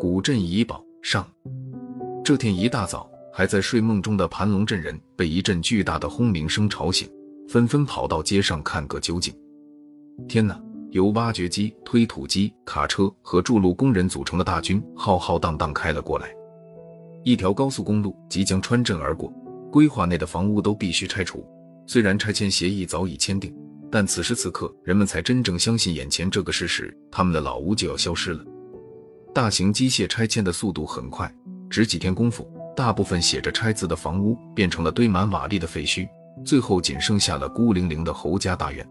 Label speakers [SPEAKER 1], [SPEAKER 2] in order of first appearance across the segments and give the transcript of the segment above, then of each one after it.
[SPEAKER 1] 古镇遗宝上，这天一大早，还在睡梦中的盘龙镇人被一阵巨大的轰鸣声吵醒，纷纷跑到街上看个究竟。天哪！由挖掘机、推土机、卡车和筑路工人组成的大军浩浩荡荡开了过来。一条高速公路即将穿镇而过，规划内的房屋都必须拆除。虽然拆迁协议早已签订，但此时此刻，人们才真正相信眼前这个事实：他们的老屋就要消失了。大型机械拆迁的速度很快，只几天功夫，大部分写着“拆”字的房屋变成了堆满瓦砾的废墟，最后仅剩下了孤零零的侯家大院。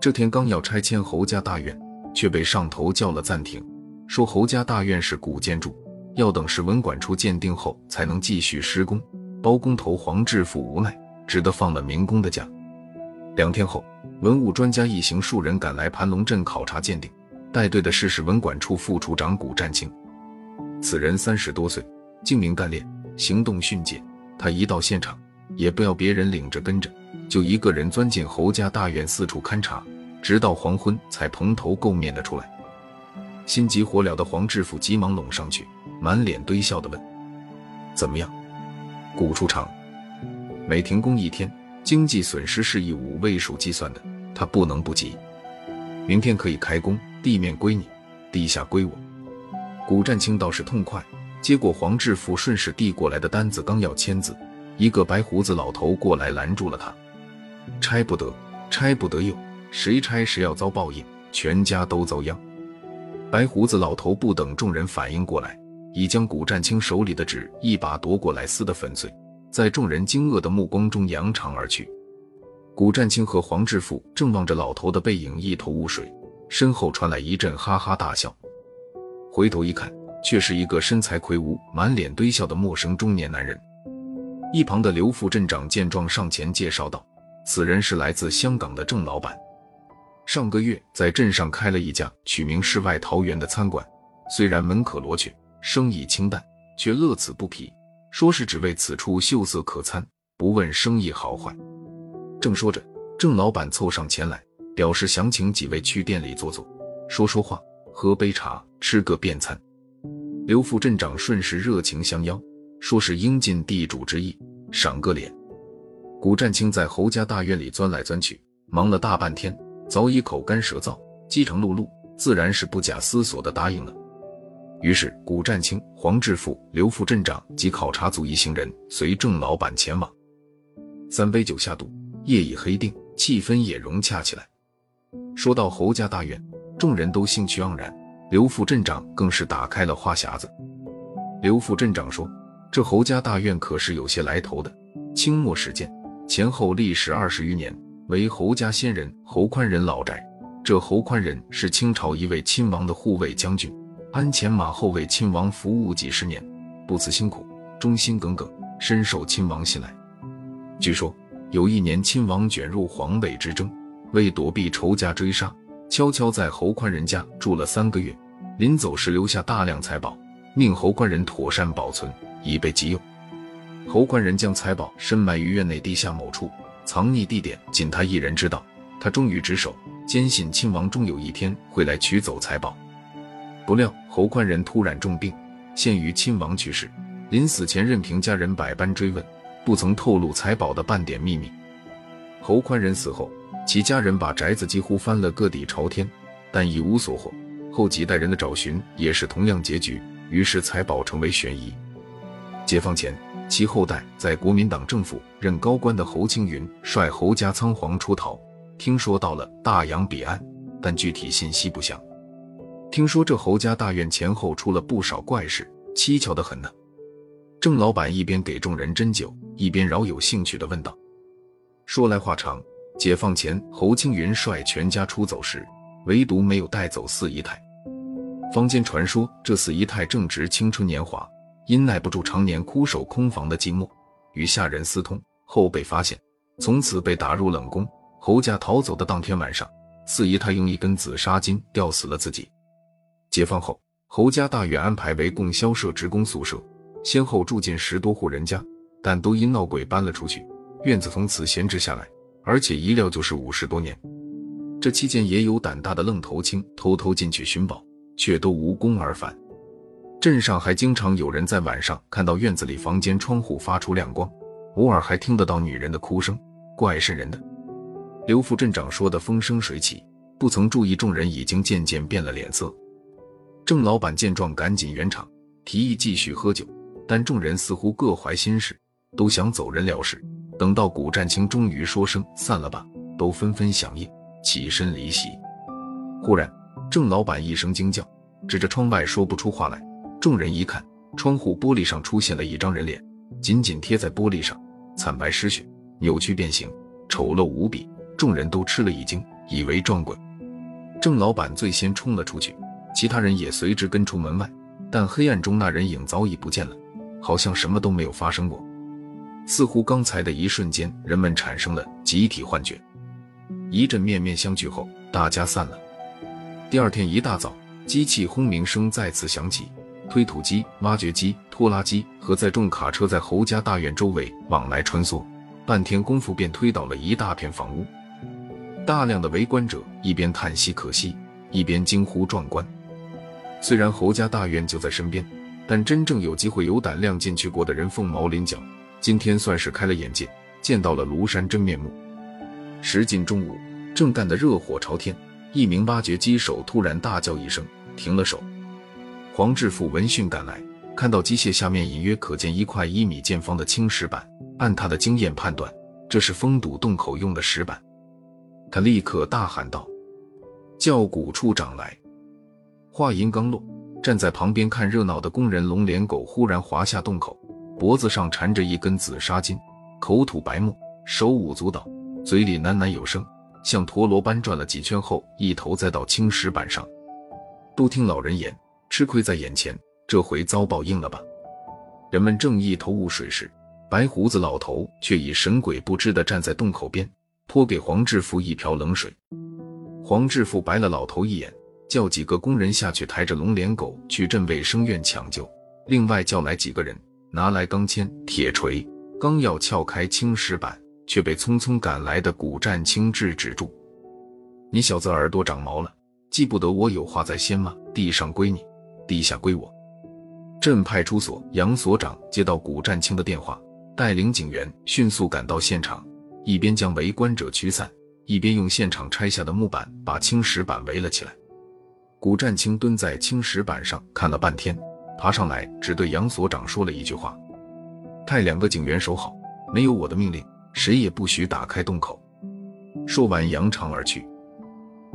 [SPEAKER 1] 这天刚要拆迁侯家大院，却被上头叫了暂停，说侯家大院是古建筑，要等市文管处鉴定后才能继续施工。包工头黄志富无奈，只得放了民工的假。两天后，文物专家一行数人赶来盘龙镇考察鉴定，带队的是市文管处副处长谷占清。此人三十多岁，精明干练，行动迅捷。他一到现场，也不要别人领着跟着。就一个人钻进侯家大院，四处勘察，直到黄昏才蓬头垢面的出来。心急火燎的黄志富急忙拢上去，满脸堆笑的问：“怎么样，谷处长？每停工一天，经济损失是以五位数计算的，他不能不急。明天可以开工，地面归你，地下归我。”古占清倒是痛快，接过黄志富顺势递过来的单子，刚要签字，一个白胡子老头过来拦住了他。拆不得，拆不得哟谁拆谁要遭报应，全家都遭殃。白胡子老头不等众人反应过来，已将古占清手里的纸一把夺过来，撕得粉碎，在众人惊愕的目光中扬长而去。古占清和黄志富正望着老头的背影，一头雾水，身后传来一阵哈哈大笑。回头一看，却是一个身材魁梧、满脸堆笑的陌生中年男人。一旁的刘副镇长见状，上前介绍道。此人是来自香港的郑老板，上个月在镇上开了一家取名“世外桃源”的餐馆，虽然门可罗雀，生意清淡，却乐此不疲，说是只为此处秀色可餐，不问生意好坏。正说着，郑老板凑上前来，表示想请几位去店里坐坐，说说话，喝杯茶，吃个便餐。刘副镇长顺势热情相邀，说是应尽地主之意，赏个脸。古占清在侯家大院里钻来钻去，忙了大半天，早已口干舌燥，饥肠辘辘，自然是不假思索地答应了。于是，古占清、黄志富、刘副镇长及考察组一行人随郑老板前往。三杯酒下肚，夜已黑定，气氛也融洽起来。说到侯家大院，众人都兴趣盎然，刘副镇长更是打开了话匣子。刘副镇长说：“这侯家大院可是有些来头的，清末始建。”前后历时二十余年，为侯家先人侯宽仁老宅。这侯宽仁是清朝一位亲王的护卫将军，鞍前马后为亲王服务几十年，不辞辛苦，忠心耿耿，深受亲王信赖。据说有一年，亲王卷入皇位之争，为躲避仇家追杀，悄悄在侯宽人家住了三个月，临走时留下大量财宝，命侯宽人妥善保存，以备急用。侯宽人将财宝深埋于院内地下某处，藏匿地点仅他一人知道。他忠于职守，坚信亲王终有一天会来取走财宝。不料侯宽仁突然重病，陷于亲王去世，临死前任凭家人百般追问，不曾透露财宝的半点秘密。侯宽仁死后，其家人把宅子几乎翻了个底朝天，但已无所获。后几代人的找寻也是同样结局，于是财宝成为悬疑。解放前。其后代在国民党政府任高官的侯青云率侯家仓皇出逃，听说到了大洋彼岸，但具体信息不详。听说这侯家大院前后出了不少怪事，蹊跷的很呢。郑老板一边给众人斟酒，一边饶有兴趣地问道：“说来话长，解放前侯青云率全家出走时，唯独没有带走四姨太。坊间传说这四姨太正值青春年华。”因耐不住常年枯守空房的寂寞，与下人私通后被发现，从此被打入冷宫。侯家逃走的当天晚上，四姨太用一根紫砂金吊死了自己。解放后，侯家大院安排为供销社职工宿舍，先后住进十多户人家，但都因闹鬼搬了出去，院子从此闲置下来，而且一撂就是五十多年。这期间也有胆大的愣头青偷偷进去寻宝，却都无功而返。镇上还经常有人在晚上看到院子里房间窗户发出亮光，偶尔还听得到女人的哭声，怪瘆人的。刘副镇长说的风生水起，不曾注意众人已经渐渐变了脸色。郑老板见状，赶紧圆场，提议继续喝酒，但众人似乎各怀心事，都想走人了事。等到古战清终于说声散了吧，都纷纷响应，起身离席。忽然，郑老板一声惊叫，指着窗外说不出话来。众人一看，窗户玻璃上出现了一张人脸，紧紧贴在玻璃上，惨白失血，扭曲变形，丑陋无比。众人都吃了一惊，以为撞鬼。郑老板最先冲了出去，其他人也随之跟出门外。但黑暗中那人影早已不见了，好像什么都没有发生过。似乎刚才的一瞬间，人们产生了集体幻觉。一阵面面相觑后，大家散了。第二天一大早，机器轰鸣声再次响起。推土机、挖掘机、拖拉机和载重卡车在侯家大院周围往来穿梭，半天功夫便推倒了一大片房屋。大量的围观者一边叹息可惜，一边惊呼壮观。虽然侯家大院就在身边，但真正有机会、有胆量进去过的人凤毛麟角。今天算是开了眼界，见到了庐山真面目。时近中午，正干得热火朝天，一名挖掘机手突然大叫一声，停了手。黄志富闻讯赶来，看到机械下面隐约可见一块一米见方的青石板，按他的经验判断，这是封堵洞口用的石板。他立刻大喊道：“叫古处长来！”话音刚落，站在旁边看热闹的工人龙脸狗忽然滑下洞口，脖子上缠着一根紫砂巾，口吐白沫，手舞足蹈，嘴里喃喃有声，像陀螺般转了几圈后，一头栽到青石板上。都听老人言。吃亏在眼前，这回遭报应了吧？人们正一头雾水时，白胡子老头却已神鬼不知地站在洞口边，泼给黄志富一瓢冷水。黄志富白了老头一眼，叫几个工人下去抬着龙脸狗去镇卫生院抢救，另外叫来几个人拿来钢钎、铁锤，刚要撬开青石板，却被匆匆赶来的古战清制止住。你小子耳朵长毛了，记不得我有话在先吗？地上归你。地下归我。镇派出所杨所长接到古占清的电话，带领警员迅速赶到现场，一边将围观者驱散，一边用现场拆下的木板把青石板围了起来。古占清蹲在青石板上看了半天，爬上来只对杨所长说了一句话：“派两个警员守好，没有我的命令，谁也不许打开洞口。”说完扬长而去。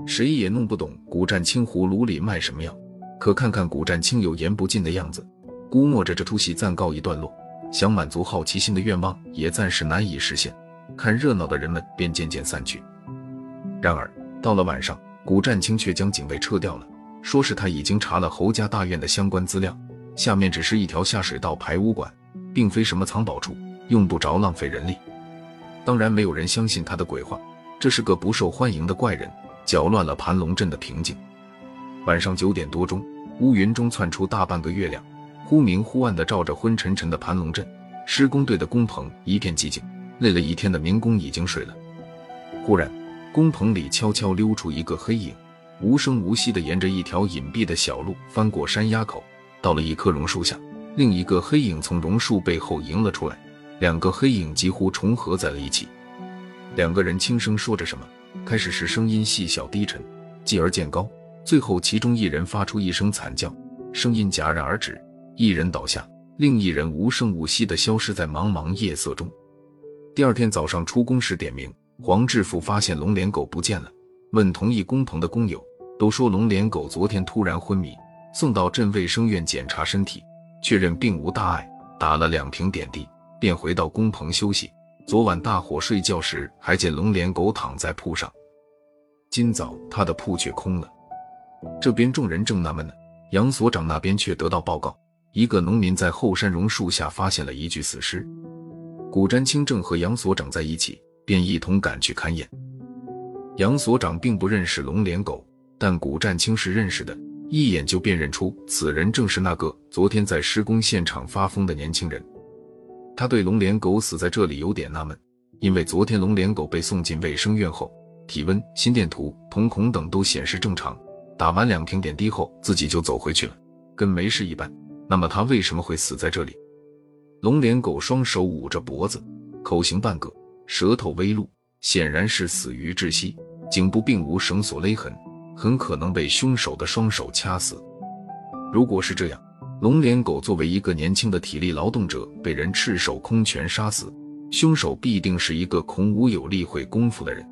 [SPEAKER 1] 谁也弄不懂古占清葫芦里卖什么药。可看看古战清有言不尽的样子，估摸着这出戏暂告一段落，想满足好奇心的愿望也暂时难以实现。看热闹的人们便渐渐散去。然而到了晚上，古战清却将警卫撤掉了，说是他已经查了侯家大院的相关资料，下面只是一条下水道排污管，并非什么藏宝处，用不着浪费人力。当然，没有人相信他的鬼话，这是个不受欢迎的怪人，搅乱了盘龙镇的平静。晚上九点多钟，乌云中窜出大半个月亮，忽明忽暗地照着昏沉沉的盘龙镇。施工队的工棚一片寂静，累了一天的民工已经睡了。忽然，工棚里悄悄溜出一个黑影，无声无息地沿着一条隐蔽的小路翻过山崖口，到了一棵榕树下。另一个黑影从榕树背后迎了出来，两个黑影几乎重合在了一起。两个人轻声说着什么，开始时声音细小低沉，继而渐高。最后，其中一人发出一声惨叫，声音戛然而止，一人倒下，另一人无声无息地消失在茫茫夜色中。第二天早上出工时点名，黄志富发现龙脸狗不见了，问同一工棚的工友，都说龙脸狗昨天突然昏迷，送到镇卫生院检查身体，确认并无大碍，打了两瓶点滴，便回到工棚休息。昨晚大伙睡觉时，还见龙脸狗躺在铺上，今早他的铺却空了。这边众人正纳闷呢，杨所长那边却得到报告：一个农民在后山榕树下发现了一具死尸。古占清正和杨所长在一起，便一同赶去勘验。杨所长并不认识龙脸狗，但古占青是认识的，一眼就辨认出此人正是那个昨天在施工现场发疯的年轻人。他对龙脸狗死在这里有点纳闷，因为昨天龙脸狗被送进卫生院后。体温、心电图、瞳孔等都显示正常。打完两瓶点滴后，自己就走回去了，跟没事一般。那么他为什么会死在这里？龙脸狗双手捂着脖子，口型半个，舌头微露，显然是死于窒息。颈部并无绳索勒痕，很可能被凶手的双手掐死。如果是这样，龙脸狗作为一个年轻的体力劳动者被人赤手空拳杀死，凶手必定是一个孔武有力、会功夫的人。